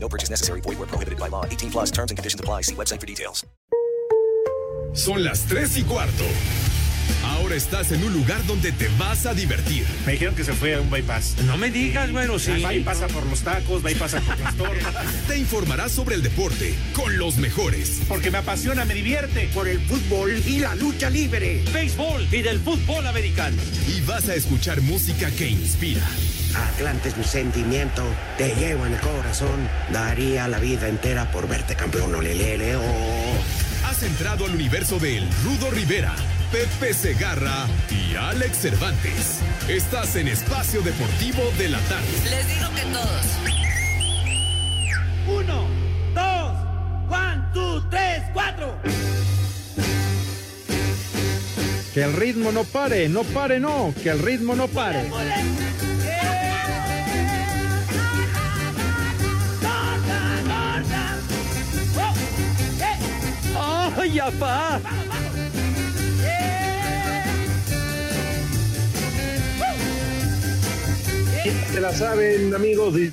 No purchase necessary. Void where prohibited by law. 18 plus terms and conditions apply. See website for details. Son las 3 y cuarto. Ahora estás en un lugar donde te vas a divertir. Me dijeron que se fue a un bypass. No me digas, güero, sí. Va y pasa por los tacos, va y pasa por las tortas. Te informarás sobre el deporte con los mejores. Porque me apasiona, me divierte. Por el fútbol y la lucha libre. Béisbol y del fútbol americano. Y vas a escuchar música que inspira. Atlante es mi sentimiento, te llevo en el corazón. Daría la vida entera por verte campeón, olelele, oh. Has entrado al universo de El Rudo Rivera, Pepe Segarra y Alex Cervantes. Estás en Espacio Deportivo de la Tarde. Les digo que todos. Uno, dos, one, two, tres, cuatro. Que el ritmo no pare, no pare, no, que el ritmo no pare. ¡Ay, apá! Se la saben, amigos de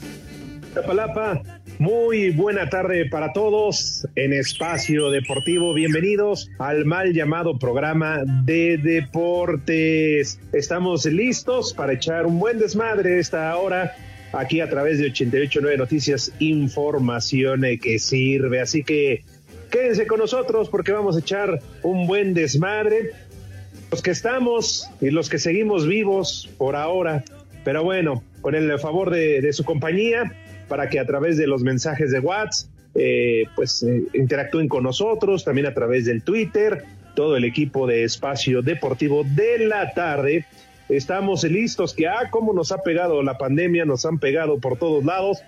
Tapalapa. Muy buena tarde para todos en Espacio Deportivo. Bienvenidos al mal llamado programa de deportes. Estamos listos para echar un buen desmadre esta hora aquí a través de 889 Noticias, información que sirve. Así que quédense con nosotros porque vamos a echar un buen desmadre. Los que estamos y los que seguimos vivos por ahora, pero bueno, con el favor de, su compañía, para que a través de los mensajes de WhatsApp, eh, pues eh, interactúen con nosotros, también a través del Twitter, todo el equipo de Espacio Deportivo de la tarde. Estamos listos, que ah, cómo nos ha pegado la pandemia, nos han pegado por todos lados,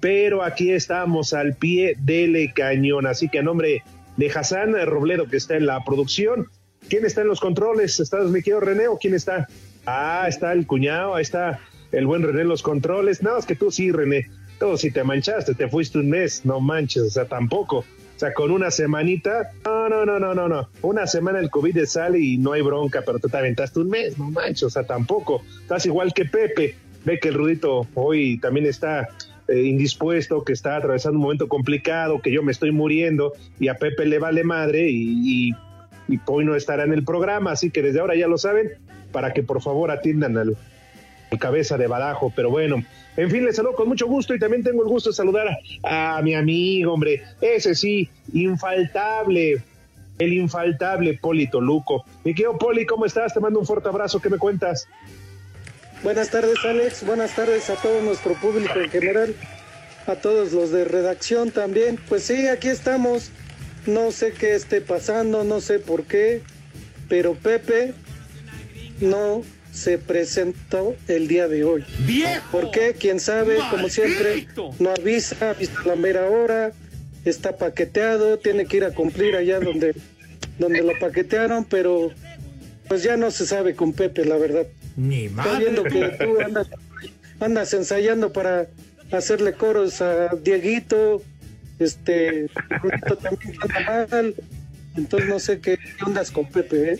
pero aquí estamos al pie del cañón. Así que a nombre de Hassan Robledo, que está en la producción, ¿quién está en los controles? ¿Estás mi querido René o quién está? Ah, está el cuñado, ahí está el buen René en los controles. Nada más que tú sí, René. Tú si te manchaste, te fuiste un mes, no manches, o sea, tampoco. O sea, con una semanita, no, no, no, no, no, no. Una semana el COVID sale y no hay bronca, pero tú te aventaste un mes, no manches, o sea, tampoco. Estás igual que Pepe. Ve que el Rudito hoy también está eh, indispuesto, que está atravesando un momento complicado, que yo me estoy muriendo y a Pepe le vale madre y, y, y hoy no estará en el programa. Así que desde ahora ya lo saben, para que por favor atiendan al, al cabeza de badajo. Pero bueno, en fin, les saludo con mucho gusto y también tengo el gusto de saludar a, a mi amigo, hombre, ese sí, infaltable, el infaltable Poli Toluco. Mi querido Poli, ¿cómo estás? Te mando un fuerte abrazo, ¿qué me cuentas? Buenas tardes, Alex. Buenas tardes a todo nuestro público en general, a todos los de redacción también. Pues sí, aquí estamos. No sé qué esté pasando, no sé por qué, pero Pepe no se presentó el día de hoy. ¡Viejo! ¿Por qué? ¿Quién sabe? Como siempre, no avisa, avisa la mera hora, está paqueteado, tiene que ir a cumplir allá donde, donde lo paquetearon, pero pues ya no se sabe con Pepe, la verdad. Ni Estoy viendo que tú andas, andas ensayando para hacerle coros a Dieguito, este, Rudito también anda mal, entonces no sé qué, qué ondas con Pepe, ¿eh?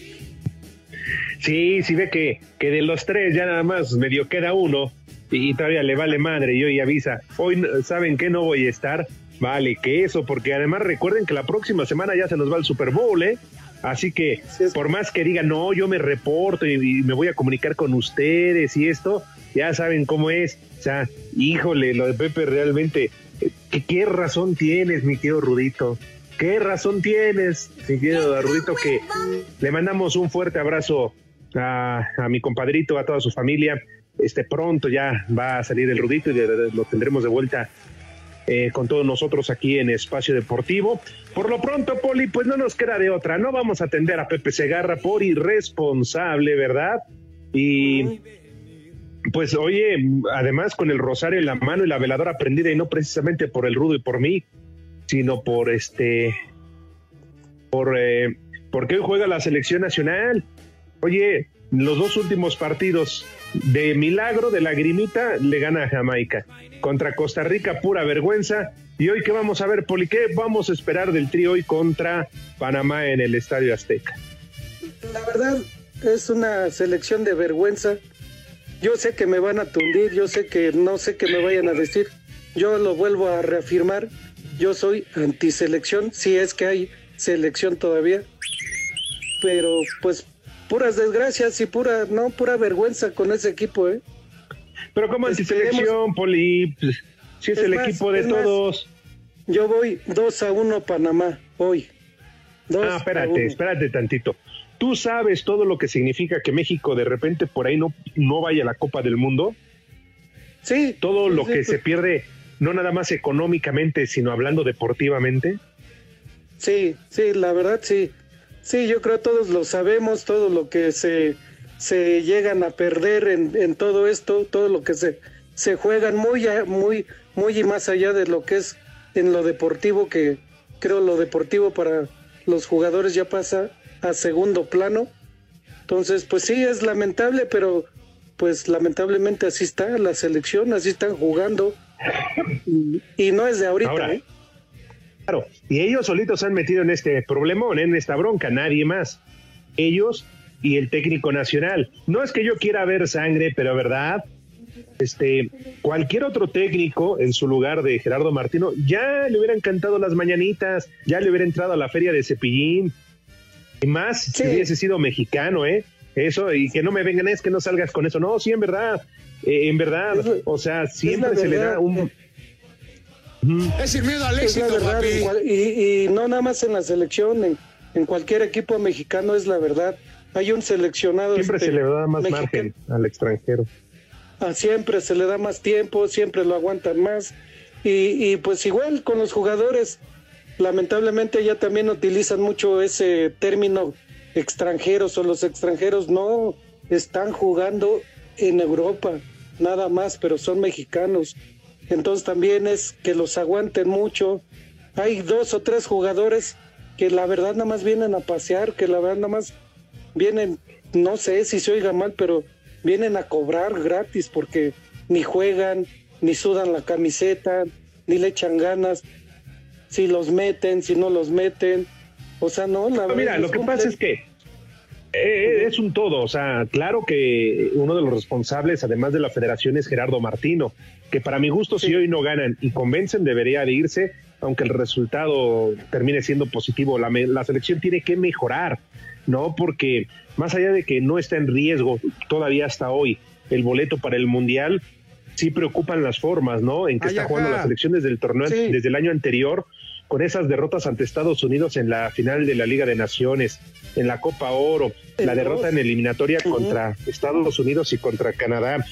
Sí, sí ve que, que de los tres ya nada más medio queda uno y, todavía le vale madre y hoy avisa, hoy saben que no voy a estar, vale, que eso, porque además recuerden que la próxima semana ya se nos va el Super Bowl, ¿eh? Así que por más que digan, no, yo me reporto y, y me voy a comunicar con ustedes y esto, ya saben cómo es. O sea, híjole, lo de Pepe realmente, eh, ¿qué, qué razón tienes, mi querido Rudito? ¿Qué razón tienes, mi querido Rudito? Que le mandamos un fuerte abrazo a, a mi compadrito, a toda su familia. Este pronto ya va a salir el Rudito y lo tendremos de vuelta eh, con todos nosotros aquí en Espacio Deportivo. Por lo pronto, Poli, pues no nos queda de otra. No vamos a atender a Pepe Segarra por irresponsable, ¿verdad? Y pues oye, además con el rosario en la mano y la veladora prendida y no precisamente por el rudo y por mí, sino por este por, eh, porque hoy juega la selección nacional. Oye, los dos últimos partidos de milagro, de lagrimita, le gana a Jamaica. Contra Costa Rica, pura vergüenza. Y hoy, ¿qué vamos a ver, Poli? ¿Qué vamos a esperar del trío hoy contra Panamá en el Estadio Azteca? La verdad, es una selección de vergüenza. Yo sé que me van a tundir, yo sé que no sé qué me vayan a decir. Yo lo vuelvo a reafirmar. Yo soy antiselección, si es que hay selección todavía. Pero pues puras desgracias y pura, no, pura vergüenza con ese equipo, ¿eh? Pero como antiselección, Poli, pues, si es, el equipo de todos. yo voy 2 a 1 Panamá, hoy. ah, espérate, espérate tantito. ¿Tú sabes todo lo que significa que México de repente por ahí no, no vaya a la Copa del Mundo? Sí. Todo lo que pues. se pierde, no nada más económicamente, sino hablando deportivamente. Sí, sí, la verdad sí. Sí, yo creo todos lo sabemos, todo lo que se, se llegan a perder en, en todo esto, todo lo que se, se juegan muy, muy, muy y más allá de lo que es en lo deportivo, que creo lo deportivo para los jugadores ya pasa a segundo plano. Entonces, pues sí, es lamentable, pero pues lamentablemente así está la selección, así están jugando. Y, no es de ahorita, ¿eh? Claro, y ellos solitos han metido en este problemón, en esta bronca, nadie más. Ellos y el técnico nacional. No es que yo quiera ver sangre, pero verdad, este, cualquier otro técnico en su lugar de Gerardo Martino ya le hubiera encantado las mañanitas, ya le hubiera entrado a la feria de Cepillín, y más si hubiese sido mexicano, ¿eh? Eso, y que no me vengan, es que no salgas con eso. No, sí, en verdad, eh, en verdad, o sea, siempre se le da un... Es el miedo al éxito, Y, y, no nada más en la selección, en, en, cualquier equipo mexicano es la verdad. Hay un seleccionado. Siempre este, se le da más margen al extranjero. Ah, siempre se le da más tiempo, siempre lo aguantan más. Y, y pues igual con los jugadores, lamentablemente ya también utilizan mucho ese término extranjeros o los extranjeros no están jugando en Europa, nada más, pero son mexicanos. Entonces también es que los aguanten mucho. Hay dos o tres jugadores que la verdad nada más vienen a pasear, que la verdad nada más vienen, no sé si se oiga mal, pero vienen a cobrar gratis porque ni juegan, ni sudan la camiseta, ni le echan ganas, si los meten, si no los meten. O sea, no, la verdad. Mira, lo que pasa es que es un todo, o sea, claro que uno de los responsables, además de la federación, es Gerardo Martino, que para mi gusto, si hoy no ganan y convencen, debería de irse, aunque el resultado termine siendo positivo. La, la selección tiene que mejorar, ¿no? Porque más allá de que no está en riesgo todavía hasta hoy el boleto para el Mundial, sí preocupan las formas, ¿no? En que está jugando la selección desde el torneo, desde el año anterior, con esas derrotas ante Estados Unidos en la final de la Liga de Naciones, en la Copa Oro, la derrota en eliminatoria contra Estados Unidos y contra Canadá.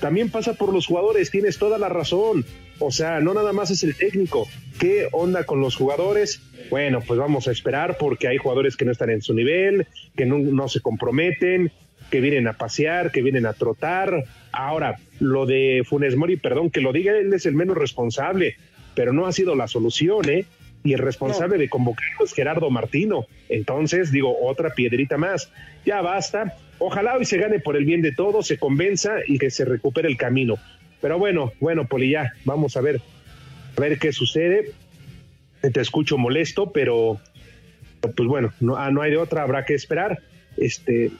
También pasa por los jugadores, tienes toda la razón. O sea, no nada más es el técnico. ¿Qué onda con los jugadores? Bueno, pues vamos a esperar porque hay jugadores que no están en su nivel, que no, no se comprometen, que vienen a pasear, que vienen a trotar. Ahora, lo de Funes Mori, perdón que lo diga, él es el menos responsable pero no ha sido la solución, ¿eh? Y el responsable de convocarlo es Gerardo Martino. Entonces, digo, otra piedrita más. Ya basta. Ojalá hoy se gane por el bien de todos, se convenza y que se recupere el camino. Pero bueno, bueno, Poli, ya, vamos a ver, a ver qué sucede. Te escucho molesto, pero pues bueno, no, ah, no hay de otra, habrá que esperar. Este,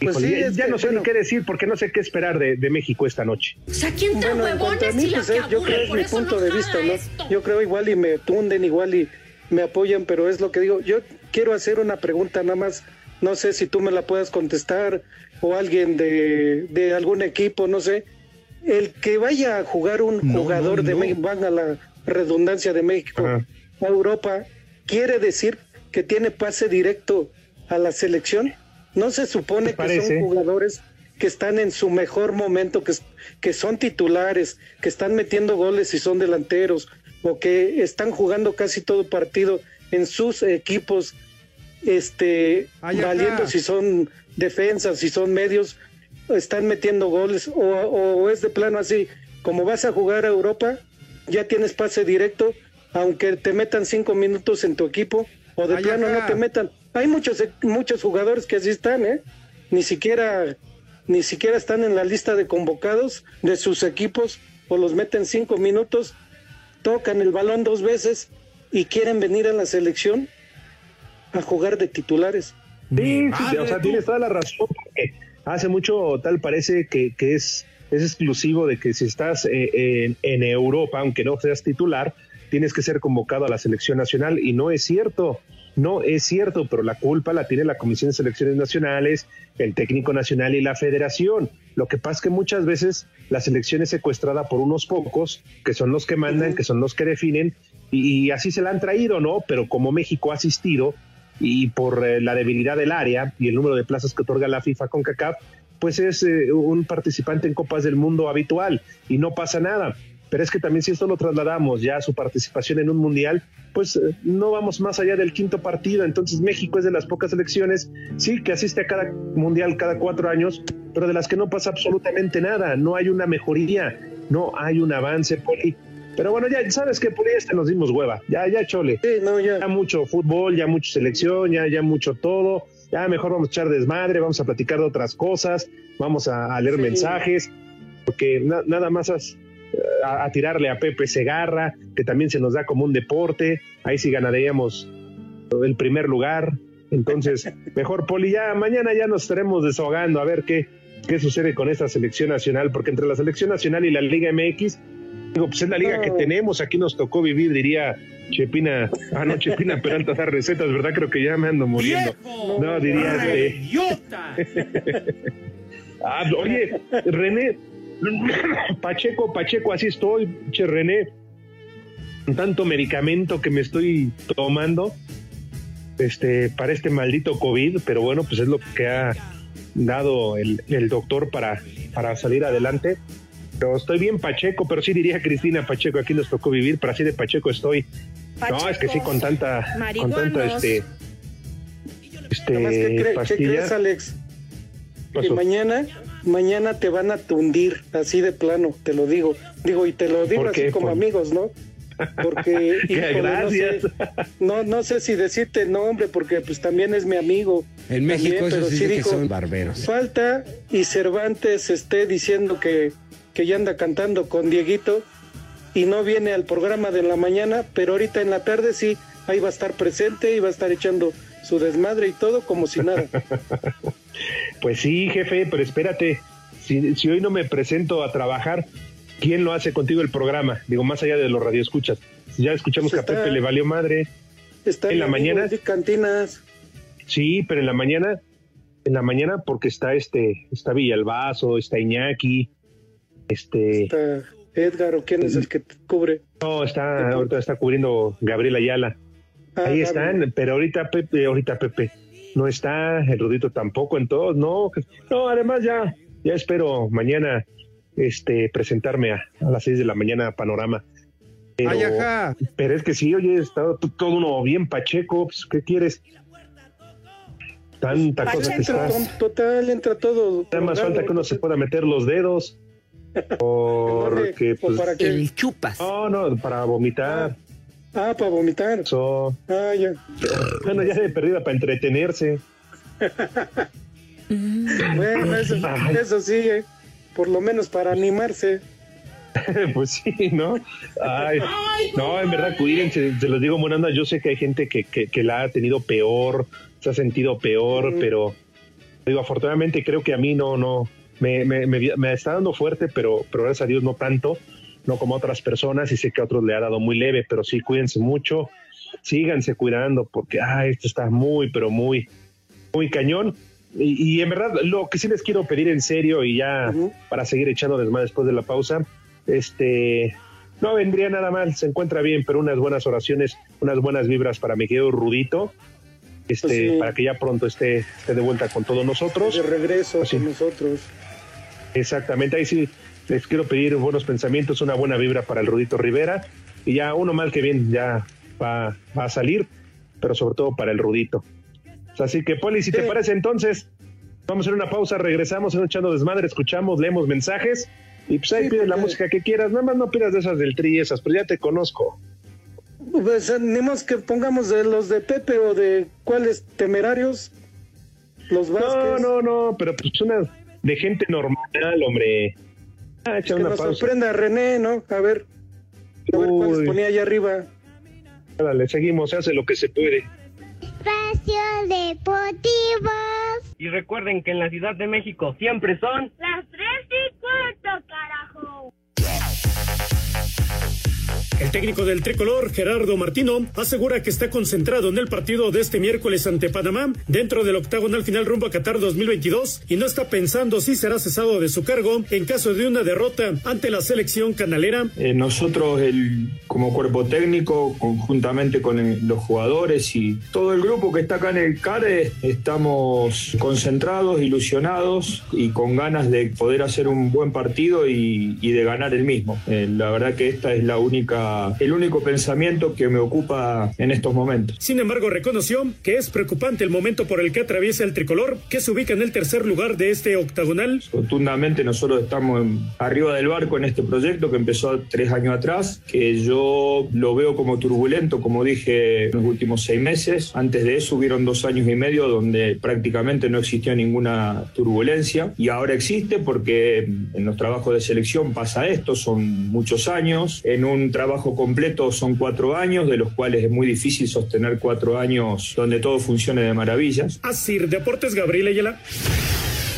pues sí, ya, no sé ni qué decir porque no sé qué esperar de, México esta noche. O sea, ¿quién bueno, huevones mí, pues, Yo creo es mi punto de vista, ¿no? Yo creo igual y me tunden, igual y me apoyan, pero es lo que digo. Yo quiero hacer una pregunta nada más, no sé si tú me la puedas contestar o alguien de, de algún equipo, no sé. El que vaya a jugar un jugador de México, van a la redundancia de México a Europa, ¿quiere decir que tiene pase directo a la selección? ¿No se supone que son jugadores que están en su mejor momento, que, que son titulares, que están metiendo goles y son delanteros, o que están jugando casi todo partido en sus equipos, este, valiendo si son defensas, si son medios, están metiendo goles, o, o es de plano así, como vas a jugar a Europa, ya tienes pase directo, aunque te metan cinco minutos en tu equipo, o de plano no te metan. Hay muchos muchos jugadores que así están, ¿eh? Ni siquiera ni siquiera están en la lista de convocados de sus equipos o los meten cinco minutos, tocan el balón dos veces y quieren venir a la selección a jugar de titulares. Sí, sí, o sea, tienes toda la razón. porque hace mucho tal parece que, que es, es exclusivo de que si estás eh, en, en Europa, aunque no seas titular, tienes que ser convocado a la selección nacional y no es cierto. No es cierto, pero la culpa la tiene la Comisión de Selecciones Nacionales, el técnico nacional y la federación. Lo que pasa es que muchas veces la selección es secuestrada por unos pocos, que son los que mandan, que son los que definen, y, y así se la han traído, ¿no? Pero como México ha asistido, y por eh, la debilidad del área y el número de plazas que otorga la FIFA con CACAF, pues es eh, un participante en Copas del Mundo habitual y no pasa nada. Pero es que también si esto lo trasladamos ya a su participación en un mundial, pues eh, no vamos más allá del quinto partido. Entonces México es de las pocas elecciones, sí, que asiste a cada mundial cada cuatro años, pero de las que no pasa absolutamente nada. No hay una mejoría, no hay un avance, Poli. Pero bueno, ya sabes que Poli, este nos dimos hueva. Ya, ya, chole Sí, no, ya. ya mucho fútbol, ya mucha selección, ya, ya mucho todo. Ya mejor vamos a echar desmadre, vamos a platicar de otras cosas, vamos a, a leer Sí. mensajes, porque na- nada más as- a, a tirarle a Pepe Segarra, que también se nos da como un deporte, ahí sí ganaríamos el primer lugar. Entonces, mejor Poli, ya mañana ya nos estaremos desahogando a ver qué, qué sucede con esta selección nacional, porque entre la selección nacional y la Liga MX, digo, pues es la liga que tenemos, aquí nos tocó vivir, diría Chepina, ah no, Chepina Peralta da recetas, ¿verdad? Creo que ya me ando muriendo. ¡Viejo! No, diría este. ¡Idiota! Ah, oye, René, Pacheco, Pacheco, así estoy, che René, con tanto medicamento que me estoy tomando, este, para este maldito COVID, pero bueno, pues es lo que ha dado el, el doctor para, para salir adelante. Pero estoy bien Pacheco, pero sí diría Cristina Pacheco, aquí nos tocó vivir, pero así de Pacheco estoy. No, es que sí, con tanta, con tanta, este, ¿qué, este, qué pastilla. crees, Alex? Que mañana, mañana te van a tundir, así de plano, te lo digo. Digo, y te lo digo ¿Por así qué? como Por- amigos, ¿no? Porque, Qué híjole, gracias. No, sé, no, no sé si decirte nombre, porque pues también es mi amigo. En México También, eso pero sí, que son barberos. Falta y Cervantes esté diciendo que, que ya anda cantando con Dieguito y no viene al programa de la mañana, pero ahorita en la tarde sí, ahí va a estar presente y va a estar echando su desmadre y todo como si nada. Pues sí, jefe, pero espérate, si, si hoy no me presento a trabajar, ¿quién lo hace contigo el programa? Digo, más allá de los radioescuchas. Ya escuchamos que a Pepe le valió madre. Está ¿En la mañana? Cantinas. Sí, pero en la mañana, en la mañana porque está este, está Villalbazo, está Iñaki, este, Está Edgar o quién es el que te cubre. no, está, ahorita está cubriendo Gabriel Ayala. Ah, Ahí están, pero ahorita Pepe, ahorita Pepe no está, el Rudito tampoco en todos, no, no, además ya, ya espero mañana este presentarme a, a las seis de la mañana a Panorama. Pero, Ay, ajá. pero es que sí, oye, está todo uno bien pacheco, pues, ¿qué quieres? Tanta cosa que Entra, estás. total, entra todo. Nada más falta que uno se pueda meter los dedos. Porque, ¿O pues, para qué? El chupas. no, no, para vomitar. Ah, para vomitar. Eso. Ah, ya. Bueno, ya de perdida para entretenerse. Bueno, eso, sí, eh. por lo menos para animarse. pues sí, ¿no? Ay, no, en verdad, cuídense, se los digo, Monanda, yo sé que hay gente que, que, que la ha tenido peor, se ha sentido peor, pero digo, afortunadamente creo que a mí no, no, me, me, me, me está dando fuerte, pero, pero gracias a Dios no tanto, no como otras personas, y sé que a otros le ha dado muy leve, pero sí, cuídense mucho, síganse cuidando, porque, ay, esto está muy, pero muy, muy cañón. Y, y en verdad, lo que sí les quiero pedir en serio y ya para seguir echando desmadre después de la pausa, este, no vendría nada mal, se encuentra bien, pero unas buenas oraciones, unas buenas vibras para mi querido Rudito, este, Pues sí. para que ya pronto esté, esté de vuelta con todos nosotros. De regreso Pues sí. con nosotros. Exactamente, ahí sí les quiero pedir buenos pensamientos, una buena vibra para el Rudito Rivera, y ya uno mal que bien ya va, va a salir, pero sobre todo para el Rudito. Así que, Poli, si te parece entonces, vamos a hacer una pausa, regresamos en echando desmadre, escuchamos, leemos mensajes, y pues ahí Sí, pides la música que quieras, nada más no pidas de esas del tri esas, pero ya te conozco. Pues más que pongamos de los de Pepe o de cuáles temerarios. Los Vázquez. No, no, no, pero pues una de gente normal, hombre. Ah, echa que una nos sorprenda René, ¿no? A ver. A ver cuál se ponía allá arriba. Dale, seguimos, se hace lo que se puede. Espacio Deportivo. Y recuerden que en la Ciudad de México siempre son las tres y cuarto, carajo. El técnico del tricolor, Gerardo Martino, asegura que está concentrado en el partido de este miércoles ante Panamá, dentro del octagonal final rumbo a Qatar 2022, y no está pensando si será cesado de su cargo en caso de una derrota ante la selección canalera. Eh, nosotros, el, como cuerpo técnico, conjuntamente con los jugadores y todo el grupo que está acá en el CARE, estamos concentrados, ilusionados y con ganas de poder hacer un buen partido y, de ganar el mismo. Eh, la verdad que esta es la única el único pensamiento que me ocupa en estos momentos. Sin embargo, reconoció que es preocupante el momento por el que atraviesa el tricolor, que se ubica en el tercer lugar de este octagonal. Rotundamente nosotros estamos arriba del barco en este proyecto que empezó tres años atrás, que yo lo veo como turbulento, como dije en los últimos seis meses. Antes de eso hubieron dos años y medio donde prácticamente no existió ninguna turbulencia y ahora existe porque en los trabajos de selección pasa esto, son muchos años, en un trabajo completo son cuatro años, de los cuales es muy difícil sostener cuatro años donde todo funcione de maravillas. Así, Deportes Gabriel Ayala.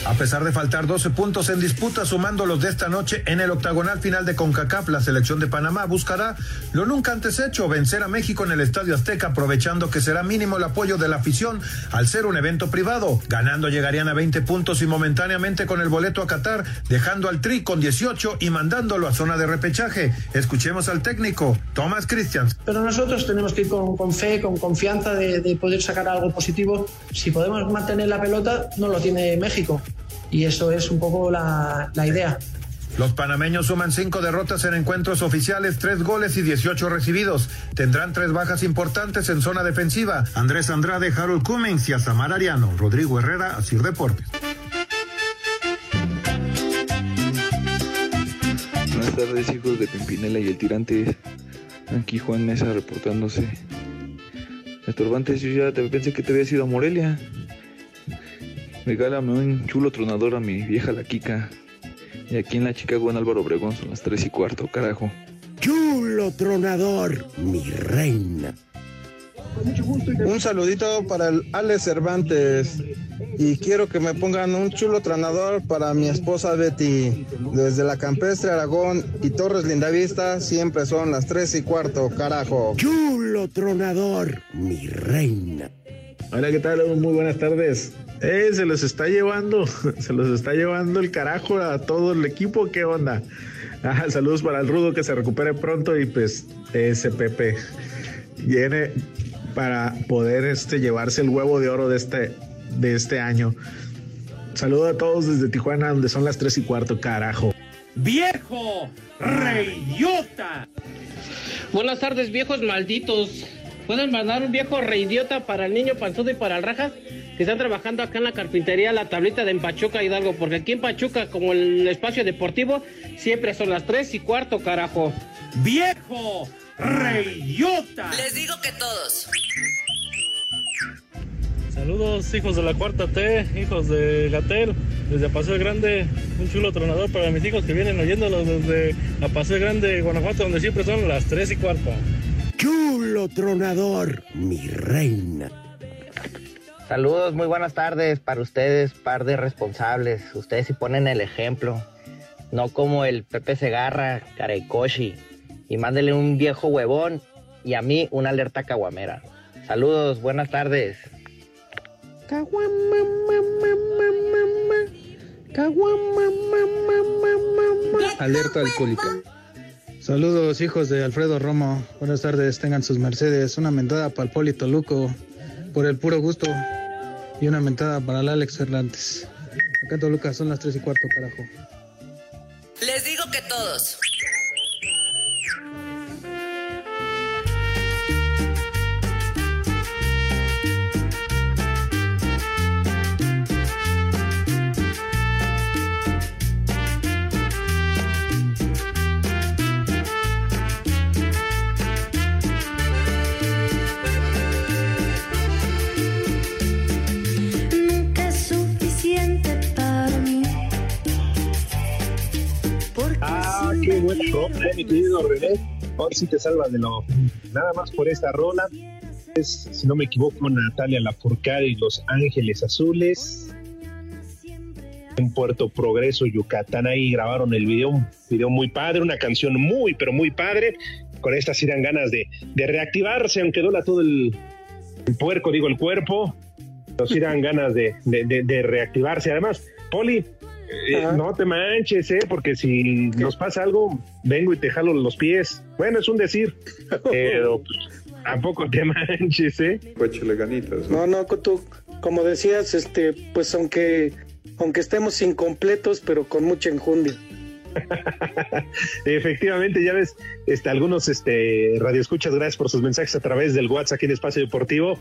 A pesar de faltar 12 puntos en disputa, sumando los de esta noche en el octagonal final de CONCACAF, la selección de Panamá buscará lo nunca antes hecho, vencer a México en el Estadio Azteca, aprovechando que será mínimo el apoyo de la afición al ser un evento privado. Ganando llegarían a 20 puntos y momentáneamente con el boleto a Qatar, dejando al Tri con 18 y mandándolo a zona de repechaje. Escuchemos al técnico, Thomas Christians. Pero nosotros tenemos que ir con, fe, con confianza de, de poder sacar algo positivo. Si podemos mantener la pelota, no lo tiene México y eso es un poco la, idea. Los panameños suman cinco derrotas en encuentros oficiales, tres goles y 18 recibidos. Tendrán tres bajas importantes en zona defensiva. Andrés Andrade, Harold Cummings y Azamar Ariano. Rodrigo Herrera, Asir Deportes. Buenas tardes, hijos de Pimpinela y el tirante. Aquí Juan Mesa reportándose. Estorbantes, yo ya te pensé que te había sido a Morelia. Regálame un chulo tronador a mi vieja la Kika. Y aquí en la Chicago en Álvaro Obregón son las 3 y cuarto, carajo. Chulo tronador, mi reina. Un saludito para el Alex Cervantes y quiero que me pongan un chulo tronador para mi esposa Betty. Desde la Campestre Aragón y Torres Lindavista siempre son las 3 y cuarto, carajo. Chulo tronador, mi reina. Hola, ¿qué tal? Muy buenas tardes. Eh, se los está llevando, se los está llevando el carajo a todo el equipo, ¿qué onda? Ah, saludos para el Rudo que se recupere pronto y pues ese Pepe viene para poder este, llevarse el huevo de oro de este, de este año. Saludo a todos desde Tijuana, donde son las tres y cuarto, carajo. ¡Viejo! ¡Reyota! Buenas tardes, viejos malditos. ¿Pueden mandar un viejo reidiota para el niño panzudo y para el rajas? Que están trabajando acá en la carpintería, la tablita de en Pachuca Hidalgo. Porque aquí en Pachuca, como el espacio deportivo, siempre son las tres y cuarto, carajo. ¡Viejo! ¡Reyota! Les digo que todos. Saludos, hijos de la cuarta T, hijos de Gatel, desde Paseo Grande, un chulo tronador para mis hijos que vienen oyéndolos desde a Paseo Grande, Guanajuato, donde siempre son las tres y cuarto. Chulo tronador, mi reina. Saludos, muy buenas tardes para ustedes, par de responsables. Ustedes sí ponen el ejemplo, no como el Pepe Segarra, Karekoshi. Y mándele un viejo huevón y a mí una alerta caguamera. Saludos, buenas tardes. Alerta alcohólica. Saludos, hijos de Alfredo Romo. Buenas tardes, tengan sus mercedes. Una mentada para el Polito Luco, por el puro gusto. Y una mentada para el Alex Fernández. Acá en Toluca son las tres y cuarto, carajo. Les digo que todos. Eh, mi querido René. Hoy sí te salvas de lo. Nada más por esta rola. Es, si no me equivoco, Natalia Lafourcade y Los Ángeles Azules. En Puerto Progreso, Yucatán, ahí grabaron el video, un video muy padre, una canción muy, pero muy padre. Con estas dan ganas de, de reactivarse, aunque duela todo el, puerco, digo, el cuerpo. Nos irán ganas de, de, de reactivarse. Además, Poli, eh, no te manches, ¿eh? Porque si nos pasa algo, vengo y te jalo los pies. Bueno, es un decir, pero pues, tampoco te manches, ¿eh? Pues ganitas. No, no, tú, como decías, este, pues aunque, aunque estemos incompletos, pero con mucha enjundia. Efectivamente, ya ves, este, algunos este, radioescuchas, gracias por sus mensajes a través del WhatsApp aquí en Espacio Deportivo.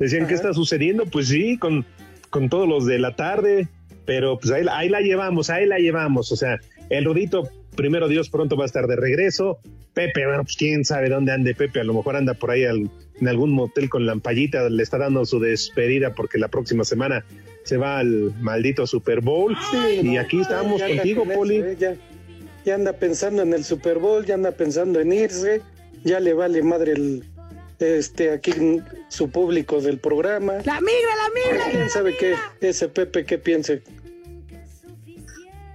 Decían, ¿qué está sucediendo? Pues sí, con, con todos los de la tarde, pero pues ahí, ahí la llevamos, ahí la llevamos. O sea, el Rudito, primero Dios, pronto va a estar de regreso. Pepe, bueno, pues quién sabe dónde ande Pepe, a lo mejor anda por ahí al, en algún motel con lampallita, le está dando su despedida porque la próxima semana se va al maldito Super Bowl. Sí, y no, aquí estamos ya contigo, con eso, Poli. eh, ya, ya anda pensando en el Super Bowl, ya anda pensando en irse, ya le vale madre el este aquí su público del programa. La migra, la migra. ¿Quién sabe qué ese Pepe qué piense?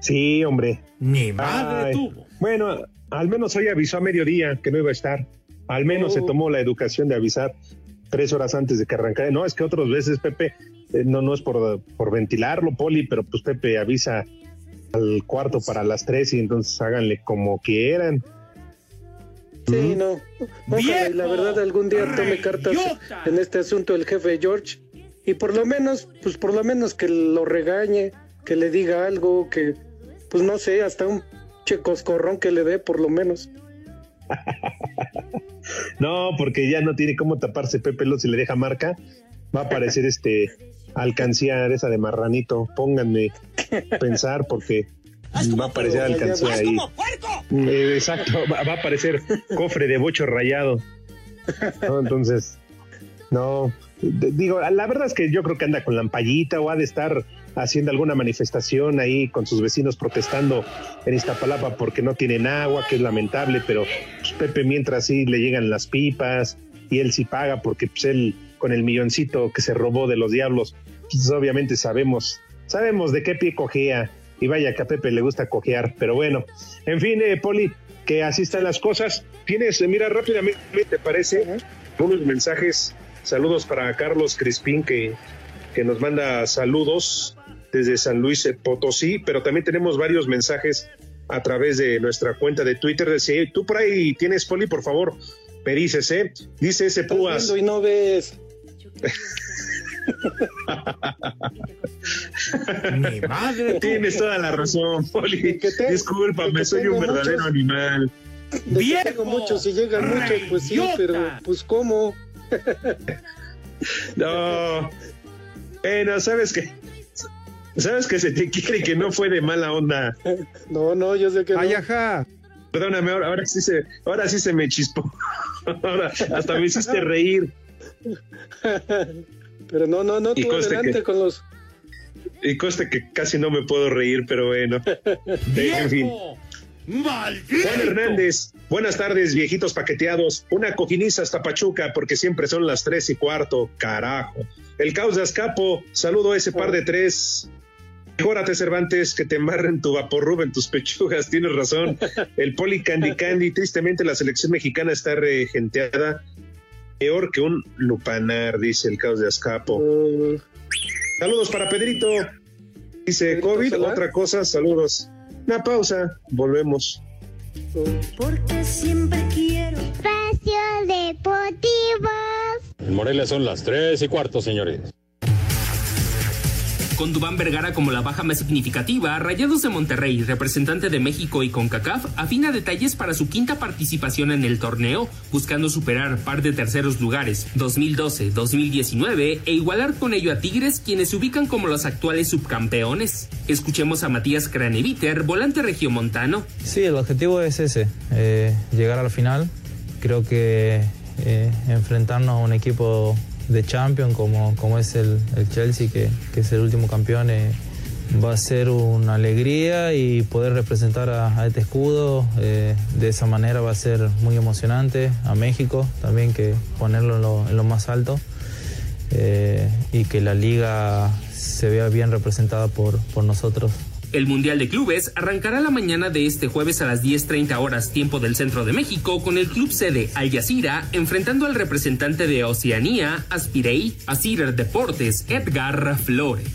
Sí, hombre. Ni madre Ay, tuvo. Bueno, al menos hoy avisó a mediodía que no iba a estar. Al menos se Oh. tomó la educación de avisar tres horas antes de que arrancara. No, es que otras veces, Pepe, eh, no, no es por, por ventilarlo, Poli, pero pues Pepe avisa al cuarto para las tres y entonces háganle como quieran. Sí, no. Ojalá la verdad algún día tome cartas en este asunto el jefe George y por lo menos, pues por lo menos que lo regañe, que le diga algo, que pues no sé, hasta un checoscorrón que le dé por lo menos. No, porque ya no tiene cómo taparse Pepe Lo si le deja marca. Va a aparecer este alcancía esa de marranito. Pónganme pensar porque va a aparecer alcancía ahí. Eh, Exacto, va, va a aparecer cofre de bocho rayado. ¿no? Entonces, no, digo, la verdad es que yo creo que anda con lampallita o ha de estar haciendo alguna manifestación ahí con sus vecinos protestando en Iztapalapa porque no tienen agua, que es lamentable, pero pues, Pepe mientras sí le llegan las pipas y él sí paga porque pues él con el milloncito que se robó de los diablos, pues obviamente sabemos, sabemos de qué pie cojea y vaya que a Pepe le gusta cojear, pero bueno, en fin, eh, Poli, que así están las cosas. Tienes, eh, mira rápidamente, ¿te parece? Unos mensajes, saludos para Carlos Crispín que, que nos manda saludos desde San Luis eh, Potosí, pero también tenemos varios mensajes a través de nuestra cuenta de Twitter. Si tú por ahí tienes, Poli, por favor, me dices, ¿eh? Dice ese Púas. viendo y no ves. Mi madre. Tienes toda la razón, Poli. te- Discúlpame, soy un verdadero muchos. animal. Tengo muchos y llegan muchos, pues sí, pero pues cómo. No. Bueno, sabes que. Sabes que se te quiere y que no fue de mala onda. No, no, yo sé que no. Ay, ajá. Perdóname, ahora, ahora sí se, ahora sí se me chispó. Ahora hasta me hiciste reír. Pero no, no, no, Y tú adelante que- con los. Y conste que casi no me puedo reír, pero bueno. En fin. ¡Maldito! Juan Hernández, buenas tardes, viejitos paqueteados. Una cojiniza hasta Pachuca, porque siempre son las tres y cuarto, carajo. El caos de Azcapo, saludo a ese par de tres. Mejórate, Cervantes, que te embarren tu vaporrub en tus pechugas, tienes razón. El poli Candy Candy, tristemente la selección mexicana está regenteada. Peor que un lupanar, dice el caos de Azcapo. Uh, Saludos para Pedrito. Dice COVID, otra cosa, saludos. Una pausa, volvemos. Porque siempre quiero. Espacio Deportivo. En Morelia son las tres y cuarto, señores. Con Dubán Vergara como la baja más significativa, Rayados de Monterrey, representante de México y CONCACAF, afina detalles para su quinta participación en el torneo, buscando superar par de terceros lugares 2012, 2019 e igualar con ello a Tigres, quienes se ubican como los actuales subcampeones. Escuchemos a Matías Craneviter, volante regiomontano. Sí, el objetivo es ese, eh, llegar a la final. Creo que eh, enfrentarnos a un equipo de Champions como, como es el, el Chelsea, que, que es el último campeón, eh, va a ser una alegría y poder representar a, este escudo eh, de esa manera va a ser muy emocionante. A México también que ponerlo en lo, en lo más alto eh, y que la liga se vea bien representada por, por nosotros. El Mundial de Clubes arrancará la mañana de este jueves a las 10.30 horas tiempo del centro de México con el club sede Al Jazeera enfrentando al representante de Oceanía, Aspirei, Asir Deportes, Edgar Flores.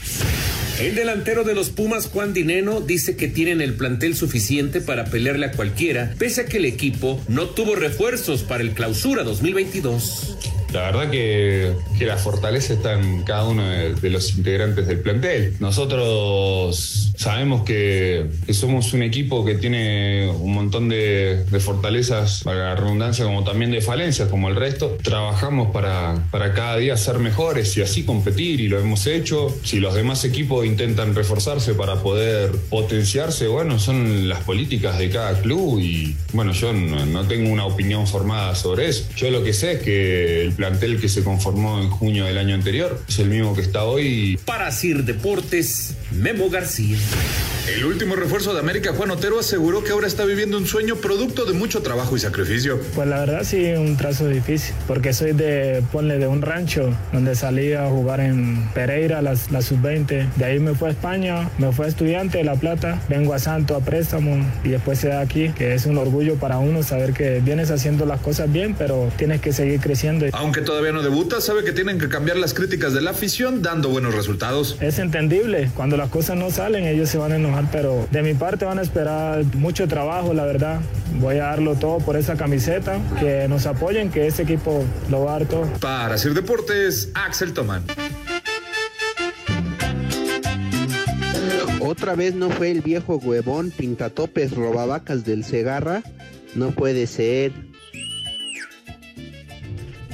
El delantero de los Pumas, Juan Dineno, dice que tienen el plantel suficiente para pelearle a cualquiera, pese a que el equipo no tuvo refuerzos para el clausura 2022. La verdad que, que la fortaleza está en cada uno de, los integrantes del plantel. Nosotros sabemos que, somos un equipo que tiene un montón de, de fortalezas, para la redundancia, como también de falencias, como el resto. Trabajamos para, para cada día ser mejores y así competir, y lo hemos hecho. Si los demás equipos intentan reforzarse para poder potenciarse, bueno, son las políticas de cada club y bueno, yo no, no tengo una opinión formada sobre eso. Yo lo que sé es que el plantel que se conformó en junio del año anterior es el mismo que está hoy. Para Sir Deportes, Memo García. El último refuerzo de América, Juan Otero, aseguró que ahora está viviendo un sueño producto de mucho trabajo y sacrificio. Pues la verdad sí, un trazo difícil, porque soy de, ponle, de un rancho donde salí a jugar en Pereira, la, la sub-20. De ahí me fui a España, me fui a estudiante de La Plata, vengo a Santo a préstamo y después se da aquí, que es un orgullo para uno saber que vienes haciendo las cosas bien, pero tienes que seguir creciendo. Aunque todavía no debuta, sabe que tienen que cambiar las críticas de la afición dando buenos resultados. Es entendible, cuando las cosas no salen ellos se van a enojar, pero de mi parte van a esperar mucho trabajo, la verdad. Voy a darlo todo por esa camiseta, que nos apoyen, que ese equipo lo va a dar todo. Para Sir Deportes, Axel Tomán. Otra vez no fue el viejo huevón pintatopes robavacas del Segarra. No puede ser.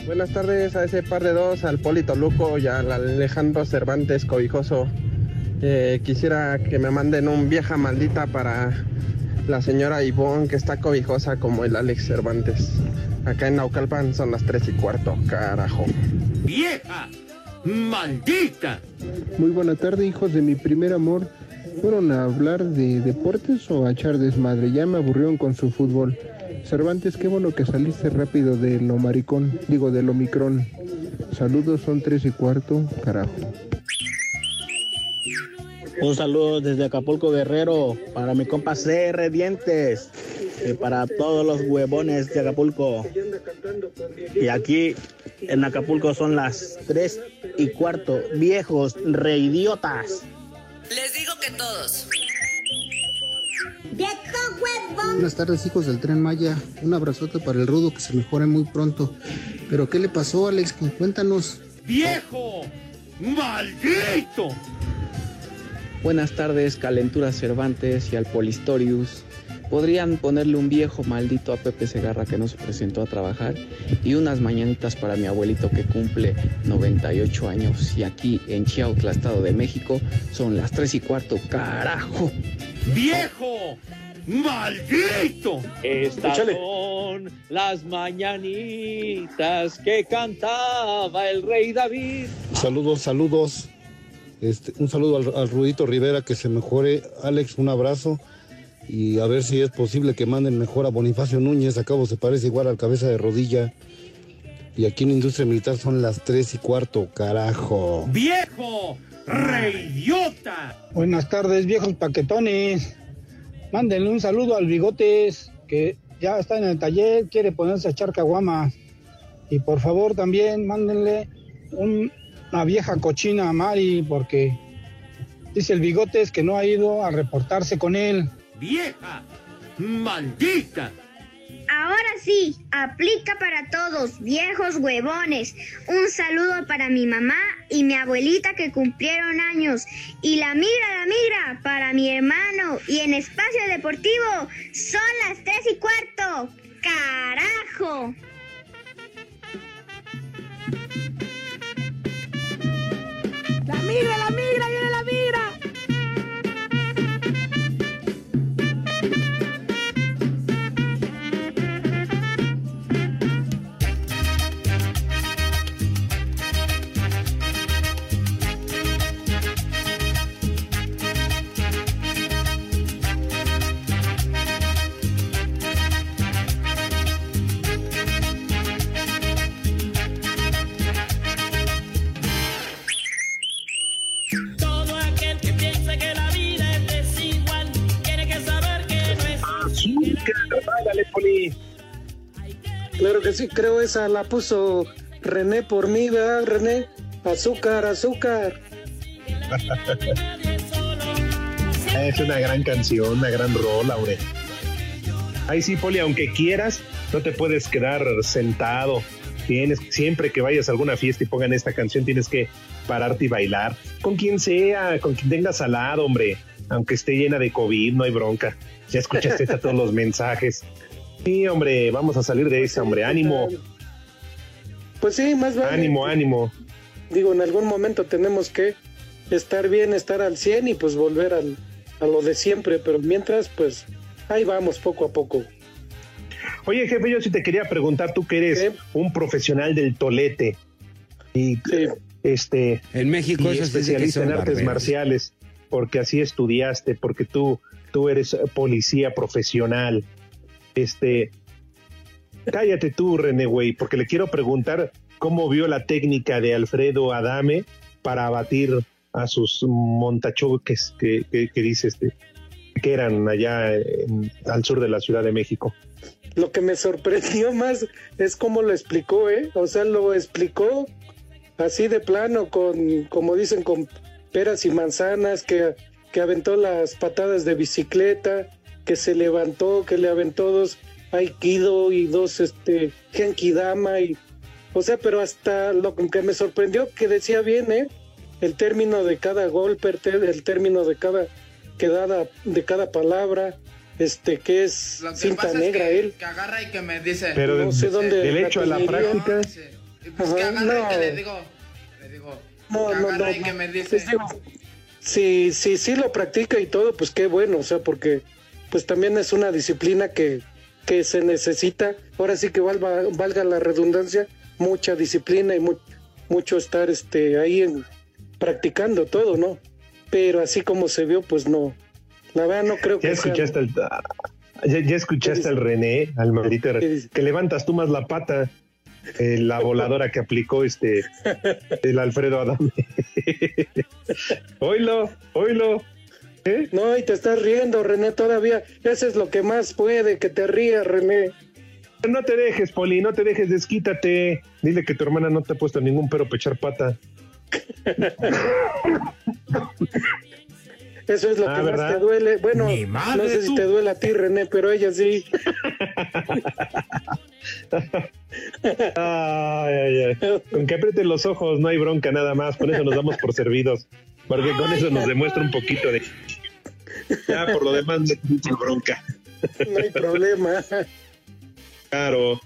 Buenas tardes a ese par de dos, al Polito Luco y al Alejandro Cervantes Cobijoso. Eh, quisiera que me manden un vieja maldita para la señora Ivonne que está cobijosa como el Alex Cervantes. Acá en Naucalpan son las tres y cuarto, carajo. ¡Vieja! ¡Maldita! Muy buena tarde, hijos de mi primer amor. ¿Fueron a hablar de deportes o a echar desmadre? Ya me aburrieron con su fútbol. Cervantes, qué bueno que saliste rápido de lo maricón, digo del omicrón. Saludos, son tres y cuarto, carajo. Un saludo desde Acapulco Guerrero para mi compa CR Dientes y para todos los huevones de Acapulco. Y aquí en Acapulco son las tres y cuarto, viejos reidiotas. Les digo que todos. Buenas tardes, hijos del tren Maya. Un abrazote para el rudo que se mejore muy pronto. Pero ¿qué le pasó, Alex? Cuéntanos. ¡Viejo! ¡Maldito! Buenas tardes, Calentura Cervantes y al Polistorius. Podrían ponerle un viejo maldito a Pepe Segarra que no se presentó a trabajar y unas mañanitas para mi abuelito que cumple 98 años y aquí en Chiautla, Estado de México, son las 3 y cuarto, carajo. ¡Viejo! ¡Maldito! Estas Échale. son las mañanitas que cantaba el rey David. Saludos, saludos. Este, un saludo al, al Rudito Rivera, que se mejore. Alex, un abrazo. Y a ver si es posible que manden mejor a Bonifacio Núñez. Acabo se parece igual al cabeza de rodilla. Y aquí en Industria Militar son las tres y cuarto, carajo. ¡Viejo! ¡Reidiota! Buenas tardes, viejos paquetones. Mándenle un saludo al Bigotes, que ya está en el taller, quiere ponerse a echar caguamas. Y por favor también mándenle un- una vieja cochina a Mari, porque dice el Bigotes que no ha ido a reportarse con él. ¡Vieja! ¡Maldita! Ahora sí, aplica para todos, viejos huevones. Un saludo para mi mamá y mi abuelita que cumplieron años. Y la migra, la migra, para mi hermano. Y en espacio deportivo son las tres y cuarto. ¡Carajo! La migra, la migra, viene la migra. Que sí, creo esa la puso René por mí, ¿verdad, René? Azúcar, azúcar. es una gran canción, una gran rola, Aure. Ahí sí, Poli, aunque quieras, no te puedes quedar sentado. Tienes, siempre que vayas a alguna fiesta y pongan esta canción, tienes que pararte y bailar. Con quien sea, con quien tengas al lado, hombre. Aunque esté llena de COVID, no hay bronca. Ya escuchaste todos los mensajes. Sí, hombre, vamos a salir de esa, hombre. Ánimo. Pues sí, más vale. Ánimo, ánimo. Digo, en algún momento tenemos que estar bien, estar al 100 y pues volver al, a lo de siempre, pero mientras, pues ahí vamos poco a poco. Oye, jefe, yo sí te quería preguntar, tú que eres un profesional del tolete y este en México y especialista en artes marciales, porque así estudiaste, porque tú tú eres policía profesional. Este cállate tú, René, güey, porque le quiero preguntar cómo vio la técnica de Alfredo Adame para abatir a sus montachoques que, que, que dice este que eran allá en, al sur de la Ciudad de México. Lo que me sorprendió más es cómo lo explicó, ¿eh? O sea, lo explicó así de plano, con, como dicen, con peras y manzanas, que, que aventó las patadas de bicicleta, que se levantó, que le aventó dos Aikido y dos este Genkidama y o sea, pero hasta lo que me sorprendió que decía bien, ¿eh? El término de cada golpe, el término de cada quedada de cada palabra, este que es Lo que cinta pasa negra es que, él. que agarra y que me dice. Pero No sé dónde del hecho a la práctica, Pues que agarra y que no. le digo. Le digo. No, que no, agarra no, y que no. me dice. Si, si, si lo practica y todo, pues qué bueno, o sea, porque pues también es una disciplina que, que se necesita, ahora sí que valga, valga la redundancia, mucha disciplina y mu- mucho estar este ahí en, practicando todo, ¿no? Pero así como se vio, pues no. La verdad no creo ya que sea- escuchaste ya, ya escuchaste al René, al maldito que levantas tú más la pata. eh, la voladora que aplicó este el Alfredo Adame. oilo, oilo. ¿Eh? No, y te estás riendo, René, todavía. Eso es lo que más puede, que te rías, René. No te dejes, Poli, no te dejes, desquítate. Dile que tu hermana no te ha puesto ningún pero pechar pata. Eso es lo Ah, que ¿verdad? más te duele. Bueno, no sé tú. si te duele a ti, René, pero a ella sí. Ay, ay, ay. Con que aprieten los ojos no hay bronca nada más, con eso nos damos por servidos, porque con eso nos demuestra un poquito de... Ya, por lo demás no bronca. No hay problema. Claro.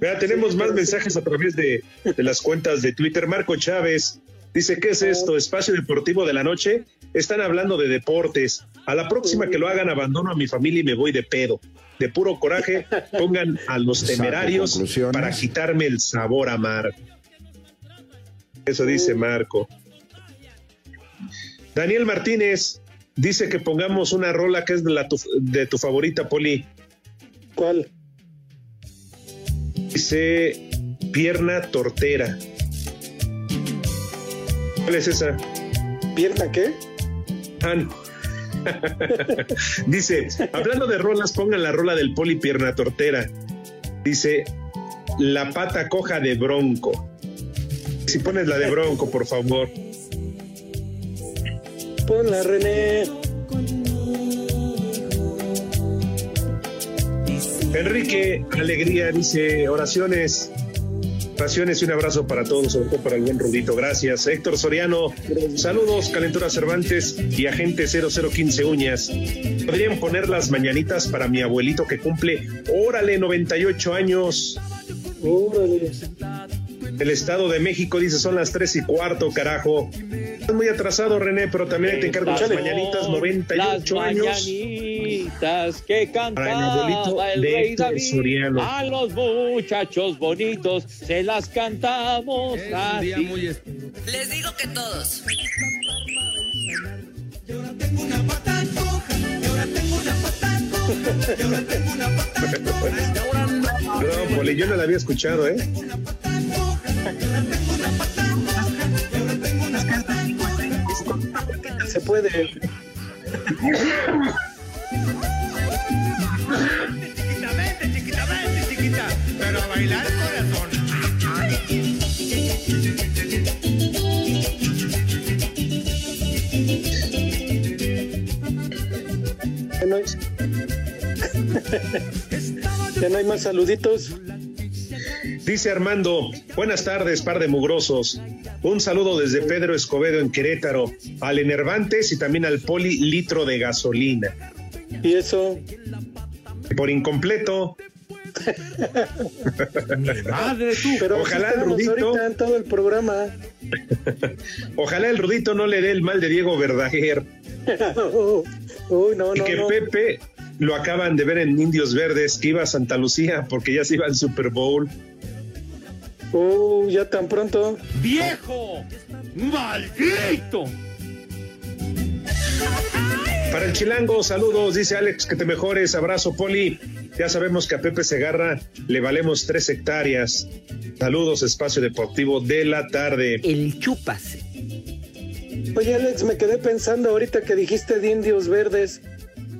Mira, tenemos más mensajes a través de, de las cuentas de Twitter. Marco Chávez dice, ¿qué es esto? ¿Espacio Deportivo de la Noche? Están hablando de deportes. A la próxima que lo hagan, abandono a mi familia y me voy de pedo. De puro coraje, pongan a los temerarios para quitarme el sabor amargo. Eso dice Marco. Daniel Martínez dice que pongamos una rola que es de, la tu, de tu favorita, Poli. ¿Cuál? Dice pierna tortera. ¿Cuál es esa? ¿Pierna qué? Han. Dice, hablando de rolas, pongan la rola del poli pierna tortera. Dice, la pata coja de bronco. Si pones la de bronco, por favor. Ponla, René. Enrique Alegría dice, oraciones. Oraciones y un abrazo para todos, sobre todo para el buen Rudito. Gracias. Héctor Soriano, saludos, Calentura Cervantes y Agente 0015 Uñas. ¿Podrían poner las mañanitas para mi abuelito que cumple, órale, 98 años? Órale. El Estado de México dice son las tres y cuarto, carajo. Estás muy atrasado, René, pero también te encargo las mañanitas, son 98 las años. mañanitas que cantaba el de rey David Soriano. a los muchachos bonitos se las cantamos así. Les digo que todos. No, Poli, yo no la había escuchado, ¿eh? Se puede. Chiquitamente, chiquitamente, chiquita. Pero a bailar corazón. Ya no hay, ya no hay más saluditos. Dice Armando, buenas tardes, par de mugrosos. Un saludo desde Pedro Escobedo en Querétaro, al Enervantes y también al Poli litro de gasolina. ¿Y eso? Por incompleto. Madre tú. Pero Ojalá el Rudito, ahorita en todo el programa. ojalá el Rudito no le dé el mal de Diego Verdaguer. Uy, no, y no, que no. Pepe lo acaban de ver en Indios Verdes, que iba a Santa Lucía porque ya se iba al Super Bowl. Uh, ya tan pronto. ¡Viejo! ¡Maldito! Para el Chilango, saludos, dice Alex, que te mejores, abrazo, Poli. Ya sabemos que a Pepe Segarra le valemos tres hectáreas. Saludos, Espacio Deportivo de la tarde. El chupas. Oye, Alex, me quedé pensando ahorita que dijiste de indios verdes.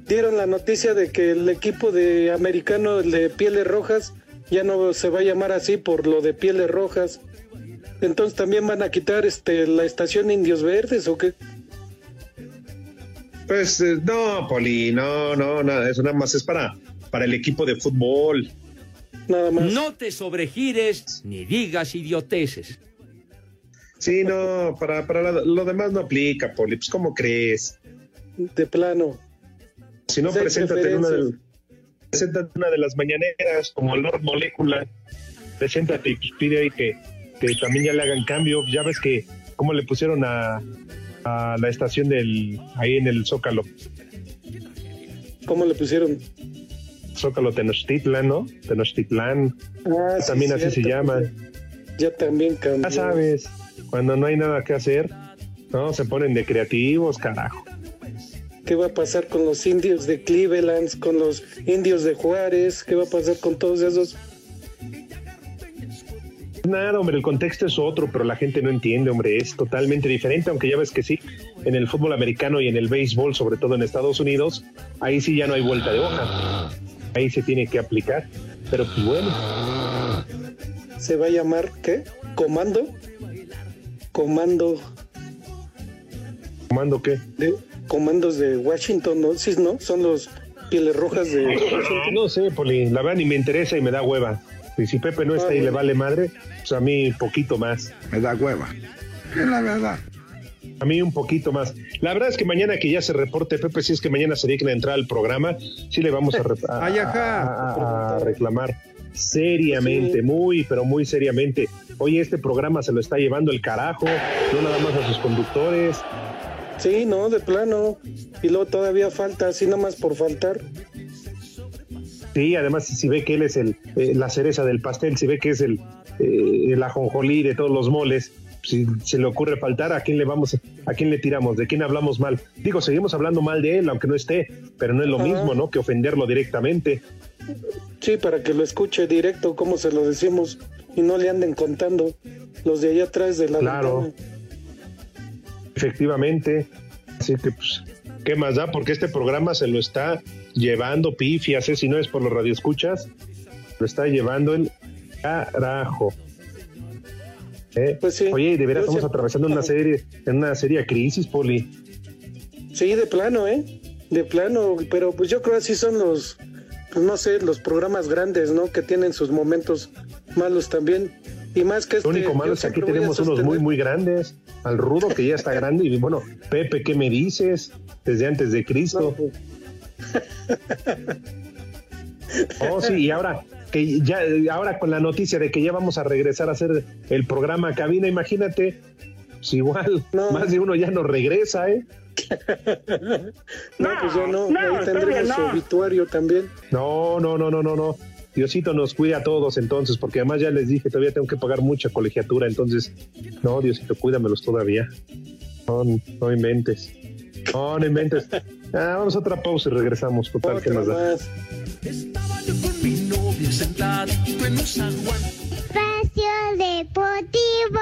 Dieron la noticia de que el equipo de americano de pieles rojas ya no se va a llamar así por lo de pieles rojas. Entonces también van a quitar este la estación Indios Verdes o qué? Pues eh, no, Poli, no, no, nada, eso nada más es para, para el equipo de fútbol. Nada más. No te sobregires ni digas idioteces. Sí, no, para, para la- lo demás no aplica, Poli. Pues, ¿cómo crees? De plano. Si no, preséntate en una de, en una de las mañaneras, como Lord Molecula. Preséntate y pide ahí que, que también ya le hagan cambio. Ya ves que, cómo le pusieron a, a la estación del, ahí en el Zócalo. ¿Cómo le pusieron? Zócalo Tenochtitlan, ¿no? Tenochtitlán. Ah, sí, también así se llama. Ya también cambió. Ya sabes, cuando no hay nada que hacer, no, se ponen de creativos, carajo. ¿Qué va a pasar con los indios de Cleveland, con los indios de Juárez? ¿Qué va a pasar con todos esos? Nada, hombre, el contexto es otro, pero la gente no entiende, hombre, es totalmente diferente, aunque ya ves que sí, en el fútbol americano y en el béisbol, sobre todo en Estados Unidos, ahí sí ya no hay vuelta de hoja. Ahí se tiene que aplicar, pero pues bueno, ¿Se va a llamar qué? ¿Comando? Comando ¿comando qué? de comandos de Washington, ¿no? Sí, ¿no? Son los pieles rojas de Ah, no sé, Poli, la verdad ni me interesa y me da hueva. Y si Pepe no está y le vale madre, pues a mí poquito más. Me da hueva. Es la verdad. A mí un poquito más. La verdad es que mañana que ya se reporte Pepe, si es que mañana se digna entrar al programa, sí le vamos a reclamar seriamente, muy, pero muy seriamente. Oye, este programa se lo está llevando el carajo, no nada más a sus conductores. Sí, no, de plano. Y luego todavía falta, así nomás por faltar. Sí, además si ve que él es el, eh, la cereza del pastel, si ve que es el, eh, el ajonjolí de todos los moles, si se le ocurre faltar, ¿a quién le vamos, a quién le tiramos? ¿De quién hablamos mal? Digo, seguimos hablando mal de él, aunque no esté, pero no es lo Ajá. mismo, ¿no? Que ofenderlo directamente. Sí, para que lo escuche directo, como se lo decimos, y no le anden contando los de allá atrás de la Claro. ventana. Efectivamente. Así que, pues, ¿qué más da? Porque este programa se lo está llevando pifias, ¿eh? si no es por los radioescuchas, lo está llevando el carajo. ¿Eh? Oye, y de veras Pues estamos atravesando una serie, en una seria crisis, Poli. Sí, de plano, ¿eh? De plano, pero pues yo creo así son los, pues no sé, los programas grandes, ¿no? Que tienen sus momentos malos también. Y más que este, Lo único malo es que aquí tenemos unos muy, muy grandes. Al rudo que ya está grande. Y bueno, Pepe, ¿qué me dices? Desde antes de Cristo. Oh, sí, y ahora que ya, ahora con la noticia de que ya vamos a regresar a hacer el programa cabina, imagínate, pues igual, más de uno ya no regresa, ¿eh? No, pues ya no, no, ahí tendremos su obituario también. No, no, no, no, no, no. Diosito nos cuida a todos entonces, porque además ya les dije, todavía tengo que pagar mucha colegiatura, entonces, no, Diosito, cuídamelos todavía. No, no inventes. No, no inventes. Ah, vamos a otra pausa y regresamos, total, ¿qué más da? Mi novia sentadito en un zaguán. Espacio Deportivo.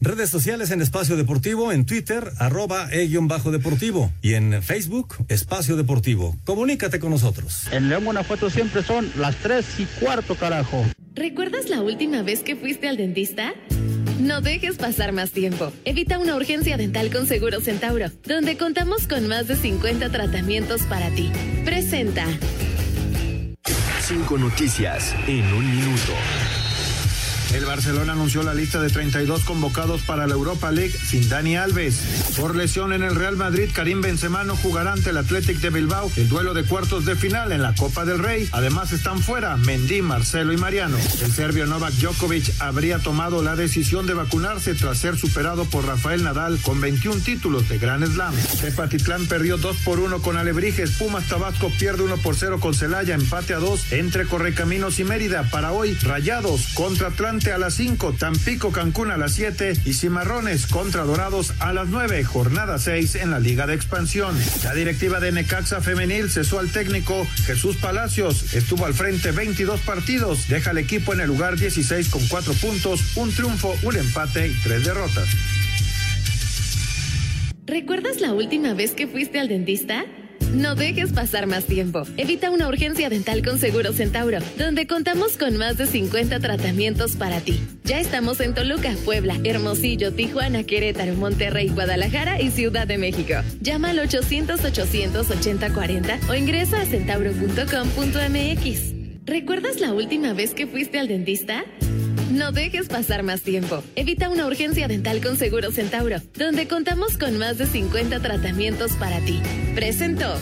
Redes sociales en Espacio Deportivo, en Twitter, arroba e-bajo deportivo y en Facebook, Espacio Deportivo. Comunícate con nosotros. En León, Guanajuato siempre son las tres y cuarto, carajo. ¿Recuerdas la última vez que fuiste al dentista? No dejes pasar más tiempo. Evita una urgencia dental con Seguro Centauro, donde contamos con más de 50 tratamientos para ti. Presenta. Cinco noticias en un minuto. El Barcelona anunció la lista de 32 convocados para la Europa League sin Dani Alves. Por lesión en el Real Madrid, Karim Benzema no jugará ante el Athletic de Bilbao el duelo de cuartos de final en la Copa del Rey. Además están fuera Mendy, Marcelo y Mariano. El serbio Novak Djokovic habría tomado la decisión de vacunarse tras ser superado por Rafael Nadal con 21 títulos de Grand Slam. Tepatitlán perdió 2 por 1 con Alebrijes. Pumas Tabasco pierde 1 por 0 con Celaya. Empate a 2 entre Correcaminos y Mérida. Para hoy, Rayados contra Atlante a las 5, Tampico Cancún a las 7 y Cimarrones contra Dorados a las 9, jornada 6 en la Liga de Expansión. La directiva de Necaxa Femenil cesó al técnico Jesús Palacios, estuvo al frente 22 partidos, deja al equipo en el lugar 16 con 4 puntos, un triunfo, un empate y 3 derrotas. ¿Recuerdas la última vez que fuiste al dentista? No dejes pasar más tiempo. Evita una urgencia dental con Seguro Centauro, donde contamos con más de 50 tratamientos para ti. Ya estamos en Toluca, Puebla, Hermosillo, Tijuana, Querétaro, Monterrey, Guadalajara y Ciudad de México. Llama al 800-800-8040 o ingresa a centauro.com.mx. ¿Recuerdas la última vez que fuiste al dentista? No dejes pasar más tiempo. Evita una urgencia dental con Seguro Centauro, donde contamos con más de 50 tratamientos para ti. Presentó.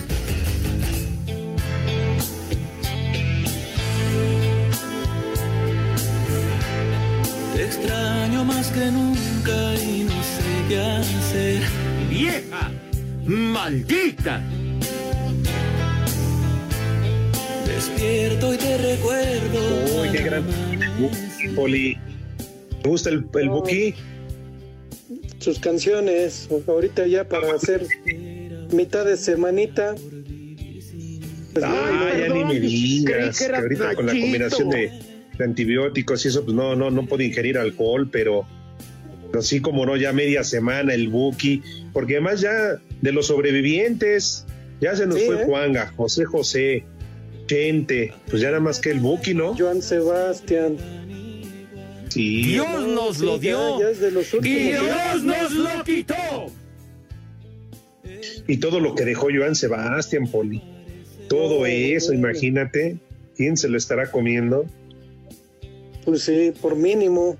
Te extraño más que nunca y no sé qué hacer. ¡Vieja! ¡Maldita! Despierto y te recuerdo. Uy, qué gran Poli. ¿Te gusta el, el Buki? Sus canciones, ahorita ya para hacer mitad de semanita. Pues, Ah, ya ni me digas. Que ahorita con la combinación de, de antibióticos y eso, pues no, no, no puedo ingerir alcohol, pero, pero sí como no, ya media semana el Buki, porque además ya de los sobrevivientes, ya se nos Sí, fue ¿eh? Juanga, José José, Chente, pues ya nada más que el Buki, ¿no? Joan Sebastián. Sí. Dios nos lo Sí, dio. ya es de los Y. Dios nos lo quitó. Y todo lo que dejó Joan Sebastián, Poli. Todo eso, imagínate. ¿Quién se lo estará comiendo? Pues sí, por mínimo.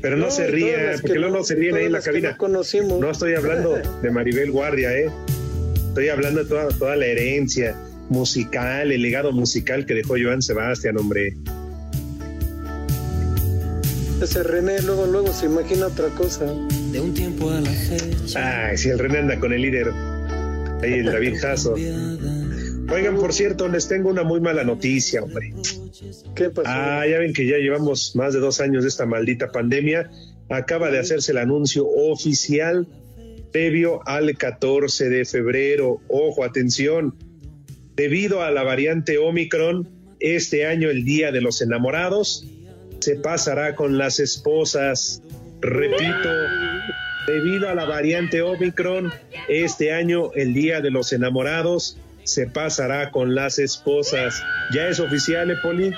Pero no, No, se y todas ría, las porque que luego no- se ríen ahí en la cabina. no conocimos. No estoy hablando de Maribel Guardia, ¿eh? Estoy hablando de toda, toda la herencia musical, el legado musical que dejó Joan Sebastián, hombre. Ese René luego, luego se imagina otra cosa. De un tiempo a la fecha. Ay, si el René anda con el líder. Ahí el David Jasso. Oigan, por cierto, les tengo una muy mala noticia, hombre. ¿Qué pasó? Ah, ya ven que ya llevamos más de dos años de esta maldita pandemia. Acaba de hacerse el anuncio oficial previo al 14 de febrero. Ojo, atención. Debido a la variante Omicron, este año el Día de los Enamorados se pasará con las esposas. Repito, debido a la variante Omicron, este año el Día de los Enamorados se pasará con las esposas. ¿Ya es oficial, ¿eh, Poli?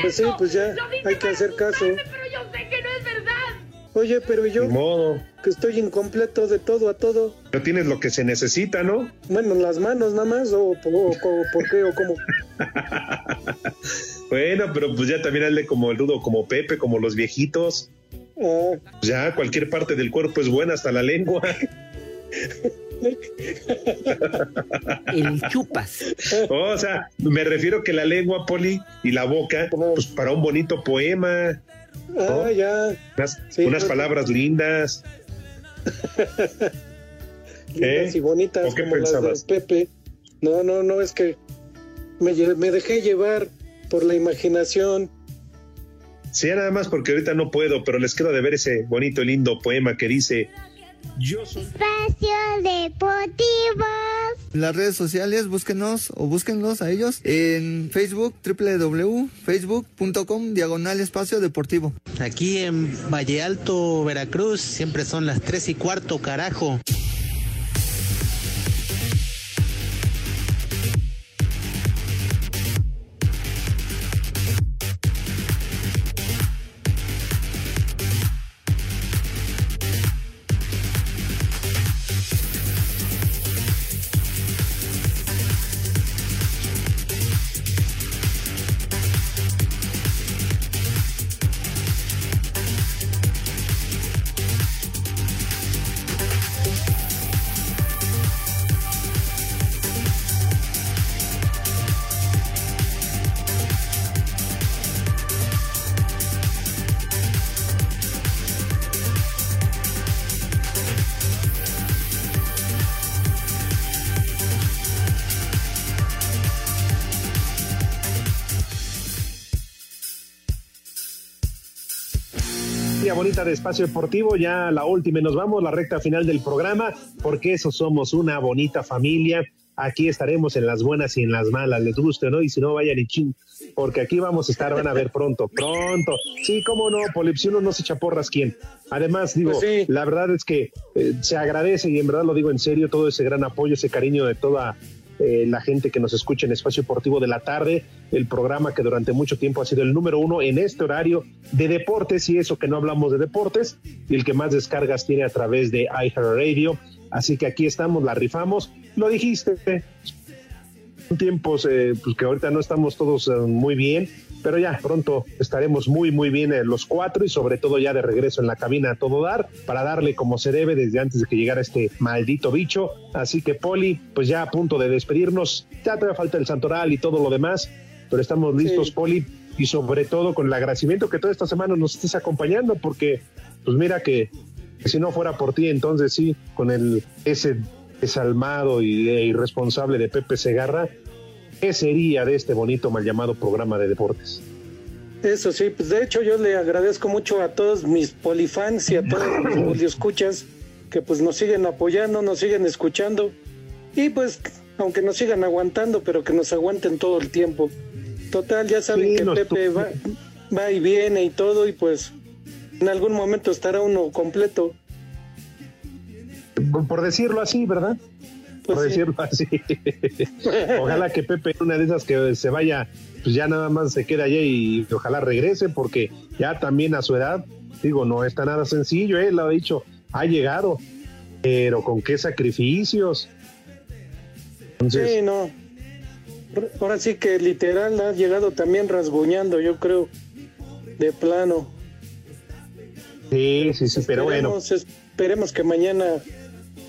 Pues sí, pues ya hay que hacer caso. Oye, pero yo, Ni modo. que estoy incompleto de todo a todo. Pero tienes lo que se necesita, ¿no? Bueno, las manos nada más, o, o- o- por qué, o cómo. Bueno, pero pues ya también hazle como el rudo, como Pepe, como los viejitos. Ah, Ya cualquier parte del cuerpo es buena, hasta la lengua. El chupas. o sea, me refiero que la lengua, Poli, y la boca, pues para un bonito poema. ¿No? ah, ya. Unas, Sí, unas palabras lindas. Lindas ¿Eh? y bonitas ¿O qué como pensabas? las de Pepe. No, no, no, es que me, me dejé llevar por la imaginación. Sí, nada más porque ahorita no puedo, pero les quiero de ver ese bonito, lindo poema que dice: Yo soy... Espacio Deportivo. Las redes sociales, búsquenos o búsquenlos a ellos en Facebook, www.facebook.com, diagonal espacio deportivo. Aquí en Valle Alto, Veracruz, siempre son las tres y cuarto, carajo. De espacio deportivo, ya la última y nos vamos, la recta final del programa, porque eso somos una bonita familia. Aquí estaremos en las buenas y en las malas, les guste o no, y si no, vayan y ching, porque aquí vamos a estar, van a ver pronto, pronto. Sí, cómo no, Poli, si uno no se chaporras, ¿quién? Además, digo, la verdad es que eh, se agradece, y en verdad lo digo en serio, todo ese gran apoyo, ese cariño de toda eh, la gente que nos escucha en Espacio Deportivo de la Tarde, el programa que durante mucho tiempo ha sido el número uno en este horario de deportes, y eso que no hablamos de deportes, y el que más descargas tiene a través de iHeartRadio. Así que aquí estamos, la rifamos. Lo dijiste, son tiempos eh, pues que ahorita no estamos todos eh, muy bien, pero ya pronto estaremos muy, muy bien eh, los cuatro y sobre todo ya de regreso en la cabina a todo dar para darle como se debe desde antes de que llegara este maldito bicho. Así que, Poli, pues ya a punto de despedirnos, ya todavía falta el santoral y todo lo demás, pero estamos listos, Poli, y sobre todo con el agradecimiento que toda esta semana nos estés acompañando, porque, pues mira que, que si no fuera por ti, entonces sí, con el ese desalmado y e irresponsable de Pepe Segarra, ¿qué sería de este bonito mal llamado programa de deportes? Eso sí, pues de hecho yo le agradezco mucho a todos mis polifans y a todos mis poliescuchas que pues nos siguen apoyando, nos siguen escuchando y pues aunque nos sigan aguantando, pero que nos aguanten todo el tiempo. Total, ya saben Sí, que Pepe va, va y viene y todo y pues en algún momento estará uno completo. Por decirlo así, ¿verdad? Pues por decirlo así. ojalá que Pepe, una de esas que se vaya, pues ya nada más se quede allá y ojalá regrese, porque ya también a su edad, digo, no está nada sencillo, él lo ha dicho, ha llegado, pero con qué sacrificios. Entonces, Sí, no. Ahora sí que literal ha llegado también rasguñando, yo creo, de plano. sí, sí, sí, pero bueno. Esperemos que mañana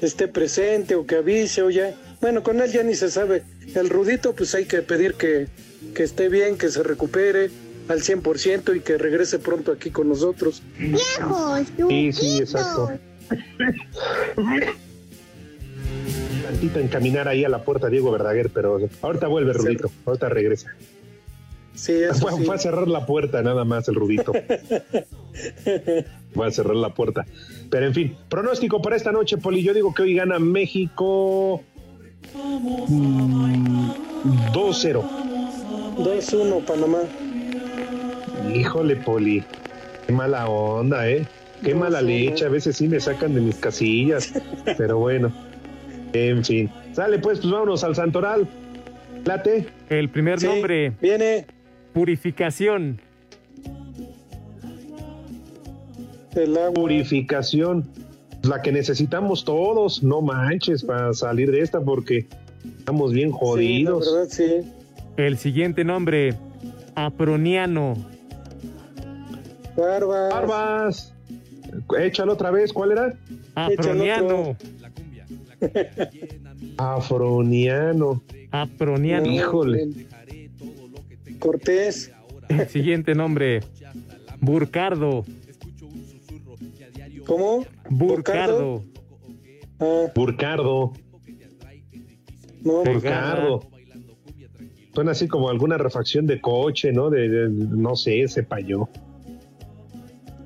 esté presente o que avise o ya. Bueno, con él ya ni se sabe. El Rudito, pues hay que pedir que, que esté bien, que se recupere al 100% y que regrese pronto aquí con nosotros. Viejos, Sí, sí, exacto. Tantito encaminar ahí a la puerta Diego Verdaguer, pero ahorita vuelve Rudito, ahorita regresa. Sí, eso Fue, sí. fue a cerrar la puerta nada más el Rudito. Voy a cerrar la puerta. Pero en fin, pronóstico para esta noche, Poli. Yo digo que hoy gana México mm, 2-0. 2-1 Panamá. Híjole, Poli. Qué mala onda, ¿eh? Qué mala leche. A veces sí me sacan de mis casillas. Pero bueno. En fin. Sale, pues, pues vámonos al Santoral. Late. El primer nombre. Viene. Purificación. Purificación. La que necesitamos todos. No manches para salir de esta porque estamos bien jodidos. Sí, la verdad, sí. El siguiente nombre. Aproniano. Barbas. Barbas. Échalo otra vez. ¿Cuál era? Aproniano. Afroniano. Aproniano. Híjole. Cortés. El siguiente nombre. Burcardo. ¿Cómo? Burcardo. Burcardo. No, Burcardo. Suena así como alguna refacción de coche, ¿no? De, de- no sé, se payó.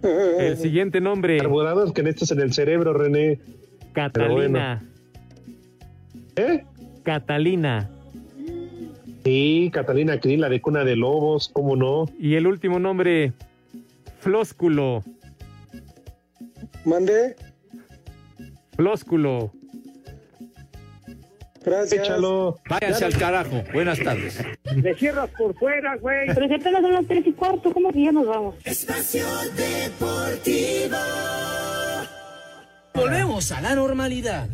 El siguiente nombre. Carbonados que necesitas en el cerebro, René. Catalina. ¿Eh? Catalina. Sí, Catalina Krill, la de cuna de lobos, ¿cómo no? Y el último nombre, Flósculo. ¿Mandé? Flósculo. Gracias. Échalo. Váyanse al carajo. Buenas tardes. Me cierras por fuera, güey. Pero si apenas son las tres y cuarto, ¿cómo que ya nos vamos? Espacio Deportivo. Volvemos a la normalidad.